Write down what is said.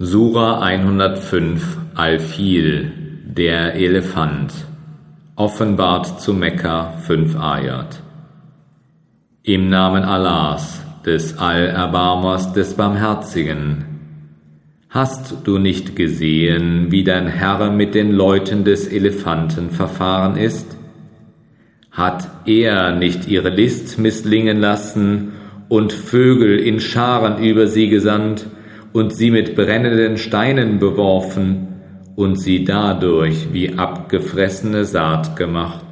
Sura 105 Al-Fil, der Elefant, offenbart zu Mekka 5 Ayat. Im Namen Allahs, des Allerbarmers, des Barmherzigen. Hast du nicht gesehen, wie dein Herr mit den Leuten des Elefanten verfahren ist? Hat er nicht ihre List misslingen lassen und Vögel in Scharen über sie gesandt, und sie mit brennenden Steinen beworfen und sie dadurch wie abgefressene Saat gemacht.